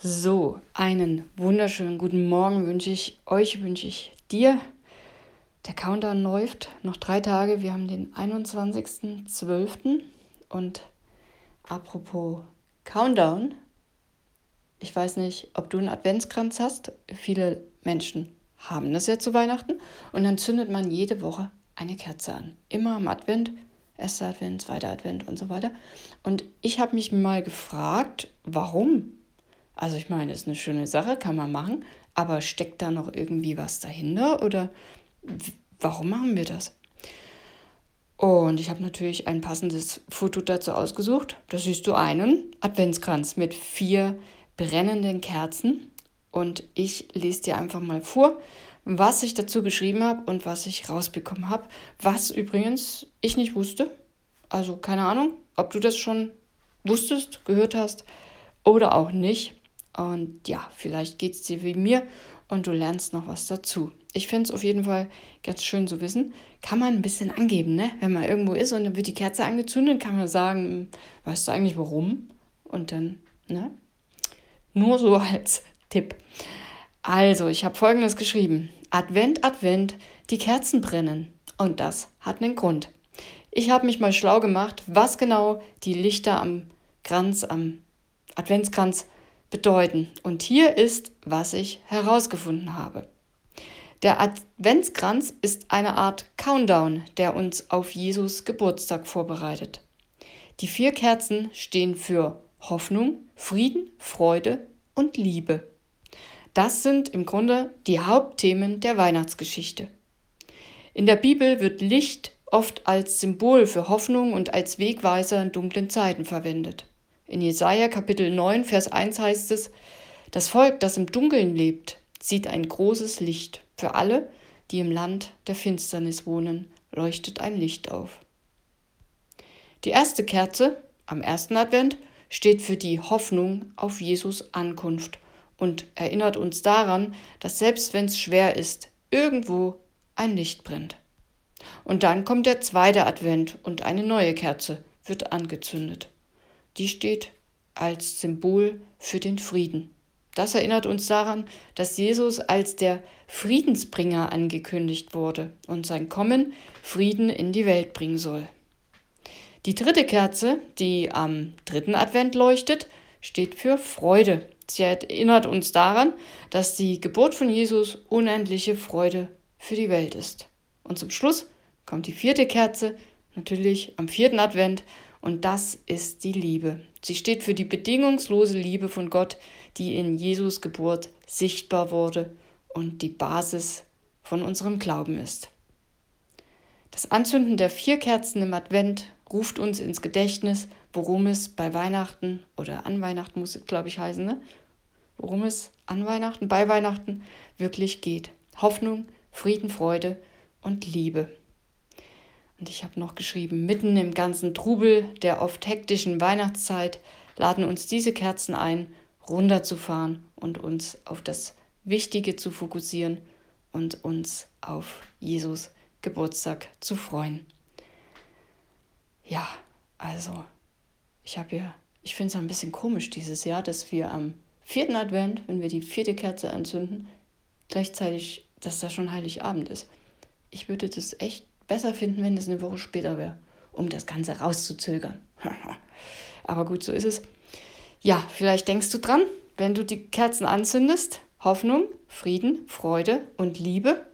So, einen wunderschönen guten Morgen wünsche ich euch, wünsche ich dir. Der Countdown läuft noch drei Tage. Wir haben den 21.12. Und apropos Countdown, ich weiß nicht, ob du einen Adventskranz hast. Viele Menschen haben das ja zu Weihnachten. Und dann zündet man jede Woche eine Kerze an. Immer am Advent, erster Advent, zweiter Advent und so weiter. Und ich habe mich mal gefragt, warum also ich meine, ist eine schöne Sache, kann man machen, aber steckt da noch irgendwie was dahinter oder warum machen wir das? Und ich habe natürlich ein passendes Foto dazu ausgesucht. Da siehst du einen Adventskranz mit vier brennenden Kerzen. Und ich lese dir einfach mal vor, was ich dazu geschrieben habe und was ich rausbekommen habe. Was übrigens ich nicht wusste. Also keine Ahnung, ob du das schon wusstest, gehört hast oder auch nicht. Und ja, vielleicht geht es dir wie mir und du lernst noch was dazu. Ich finde es auf jeden Fall ganz schön zu wissen. Kann man ein bisschen angeben, ne? Wenn man irgendwo ist und dann wird die Kerze angezündet, kann man sagen, weißt du eigentlich warum? Und dann, ne? Nur so als Tipp. Also, ich habe folgendes geschrieben. Advent, Advent, die Kerzen brennen. Und das hat einen Grund. Ich habe mich mal schlau gemacht, was genau die Lichter am Kranz, am Adventskranz bedeuten. Und hier ist, was ich herausgefunden habe. Der Adventskranz ist eine Art Countdown, der uns auf Jesus Geburtstag vorbereitet. Die vier Kerzen stehen für Hoffnung, Frieden, Freude und Liebe. Das sind im Grunde die Hauptthemen der Weihnachtsgeschichte. In der Bibel wird Licht oft als Symbol für Hoffnung und als Wegweiser in dunklen Zeiten verwendet. In Jesaja Kapitel 9, Vers 1 heißt es: Das Volk, das im Dunkeln lebt, sieht ein großes Licht. Für alle, die im Land der Finsternis wohnen, leuchtet ein Licht auf. Die erste Kerze am ersten Advent steht für die Hoffnung auf Jesus Ankunft und erinnert uns daran, dass selbst wenn es schwer ist, irgendwo ein Licht brennt. Und dann kommt der zweite Advent und eine neue Kerze wird angezündet die steht als Symbol für den Frieden. Das erinnert uns daran, dass Jesus als der Friedensbringer angekündigt wurde und sein Kommen Frieden in die Welt bringen soll. Die dritte Kerze, die am dritten Advent leuchtet, steht für Freude. Sie erinnert uns daran, dass die Geburt von Jesus unendliche Freude für die Welt ist. Und zum Schluss kommt die vierte Kerze, natürlich am vierten Advent, und das ist die Liebe. Sie steht für die bedingungslose Liebe von Gott, die in Jesus Geburt sichtbar wurde und die Basis von unserem Glauben ist. Das Anzünden der vier Kerzen im Advent ruft uns ins Gedächtnis, worum es bei Weihnachten oder an Weihnachten muss es, glaube ich, heißen, ne? worum es an Weihnachten, bei Weihnachten wirklich geht. Hoffnung, Frieden, Freude und Liebe. Und ich habe noch geschrieben, mitten im ganzen Trubel der oft hektischen Weihnachtszeit laden uns diese Kerzen ein, runterzufahren und uns auf das Wichtige zu fokussieren und uns auf Jesus Geburtstag zu freuen. Ja, also, ich habe ja, ich finde es ein bisschen komisch dieses Jahr, dass wir am vierten Advent, wenn wir die vierte Kerze anzünden, gleichzeitig, dass da schon Heiligabend ist. Ich würde das echt besser finden, wenn es eine Woche später wäre, um das Ganze rauszuzögern. Aber gut, so ist es. Ja, vielleicht denkst du dran, wenn du die Kerzen anzündest. Hoffnung, Frieden, Freude und Liebe.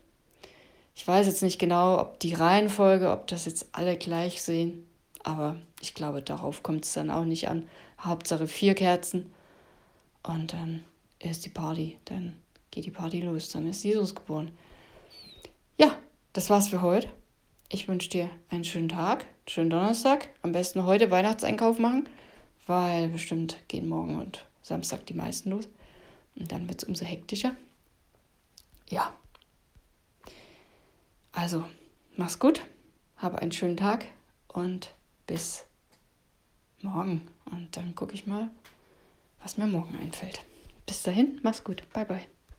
Ich weiß jetzt nicht genau, ob die Reihenfolge, ob das jetzt alle gleich sehen, aber ich glaube, darauf kommt es dann auch nicht an. Hauptsache vier Kerzen und dann ist die Party, dann geht die Party los, dann ist Jesus geboren. Ja, das war's für heute. Ich wünsche dir einen schönen Tag, schönen Donnerstag. Am besten heute Weihnachtseinkauf machen, weil bestimmt gehen morgen und Samstag die meisten los. Und dann wird es umso hektischer. Ja. Also, mach's gut, habe einen schönen Tag und bis morgen. Und dann gucke ich mal, was mir morgen einfällt. Bis dahin, mach's gut. Bye, bye.